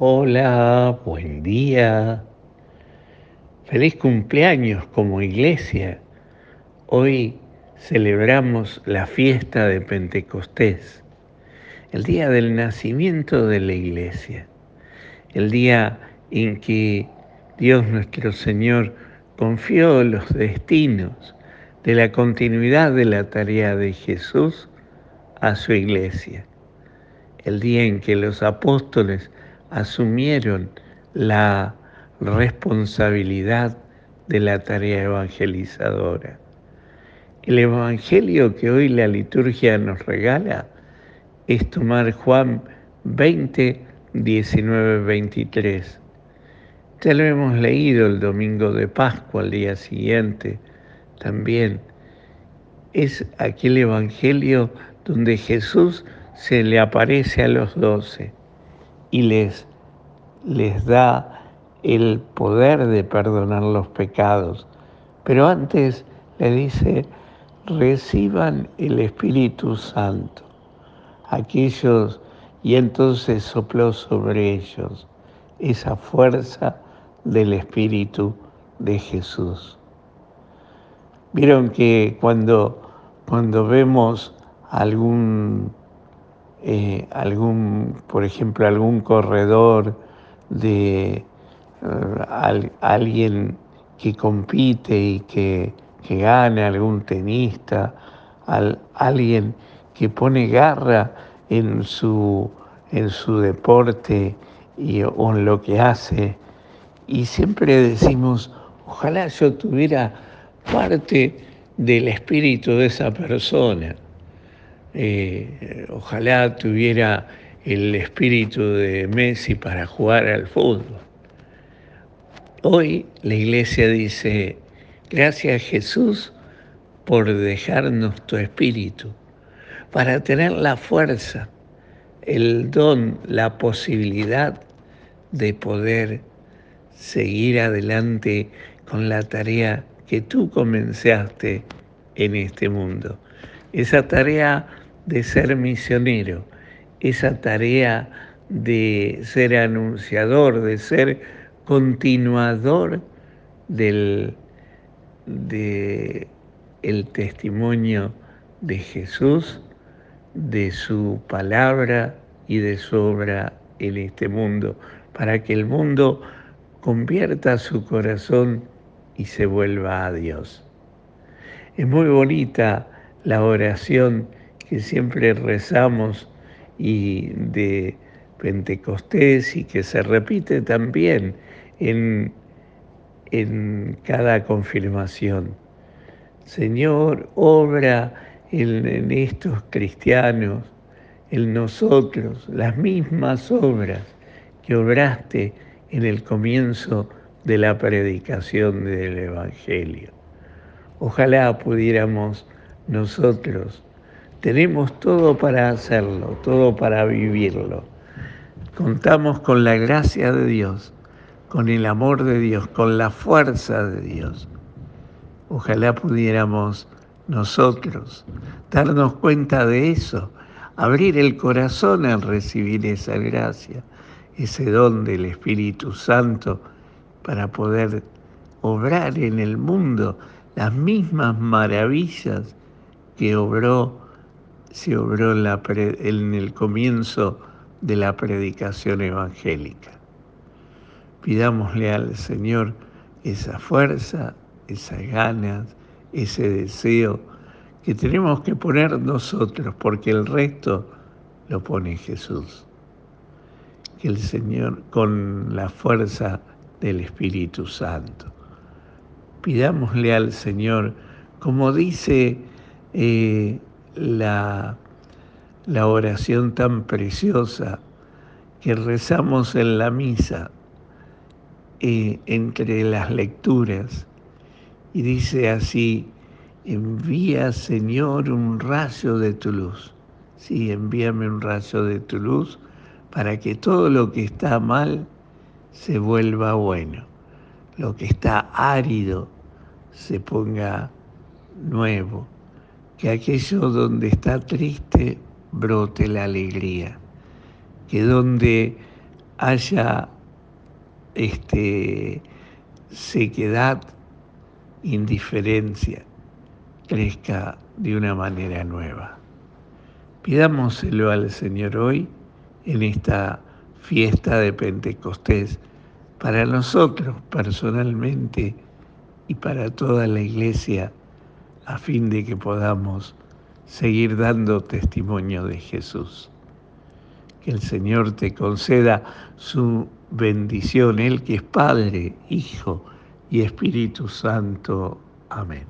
Hola, buen día. Feliz cumpleaños como iglesia. Hoy celebramos la fiesta de Pentecostés, el día del nacimiento de la iglesia, el día en que Dios nuestro Señor confió los destinos de la continuidad de la tarea de Jesús a su iglesia, el día en que los apóstoles asumieron la responsabilidad de la tarea evangelizadora. El Evangelio que hoy la liturgia nos regala es tomar Juan 20, 19, 23. Ya lo hemos leído el domingo de Pascua, al día siguiente también. Es aquel Evangelio donde Jesús se le aparece a los doce y les, les da el poder de perdonar los pecados. Pero antes le dice, reciban el Espíritu Santo. Aquellos, y entonces sopló sobre ellos esa fuerza del Espíritu de Jesús. Vieron que cuando, cuando vemos algún eh, algún, por ejemplo, algún corredor de eh, alguien que compite y que, que gane, algún tenista, alguien que pone garra en su, en su deporte y, o en lo que hace. Y siempre decimos, ojalá yo tuviera parte del espíritu de esa persona. Eh, ojalá tuviera el espíritu de Messi para jugar al fútbol. Hoy la iglesia dice, gracias Jesús por dejarnos tu espíritu, para tener la fuerza, el don, la posibilidad de poder seguir adelante con la tarea que tú comenzaste en este mundo. Esa tarea de ser misionero, esa tarea de ser anunciador, de ser continuador del de el testimonio de Jesús, de su palabra y de su obra en este mundo, para que el mundo convierta su corazón y se vuelva a Dios. Es muy bonita la oración que siempre rezamos y de Pentecostés y que se repite también en, en cada confirmación. Señor, obra en, en estos cristianos, en nosotros, las mismas obras que obraste en el comienzo de la predicación del Evangelio. Ojalá pudiéramos nosotros tenemos todo para hacerlo, todo para vivirlo. Contamos con la gracia de Dios, con el amor de Dios, con la fuerza de Dios. Ojalá pudiéramos nosotros darnos cuenta de eso, abrir el corazón al recibir esa gracia, ese don del Espíritu Santo para poder obrar en el mundo las mismas maravillas que obró se obró en, el comienzo de la predicación evangélica. Pidámosle al Señor esa fuerza, esas ganas, ese deseo que tenemos que poner nosotros, porque el resto lo pone Jesús. Que el Señor, con la fuerza del Espíritu Santo, pidámosle al Señor, como dice la, la oración tan preciosa que rezamos en la misa eh, entre las lecturas y dice así, envía Señor un rayo de tu luz. Sí, envíame un rayo de tu luz para que todo lo que está mal se vuelva bueno, lo que está árido se ponga nuevo que aquello donde está triste brote la alegría, que donde haya este, sequedad, indiferencia, crezca de una manera nueva. Pidámoselo al Señor hoy en esta fiesta de Pentecostés para nosotros personalmente y para toda la iglesia a fin de que podamos seguir dando testimonio de Jesús. Que el Señor te conceda su bendición, Él que es Padre, Hijo y Espíritu Santo. Amén.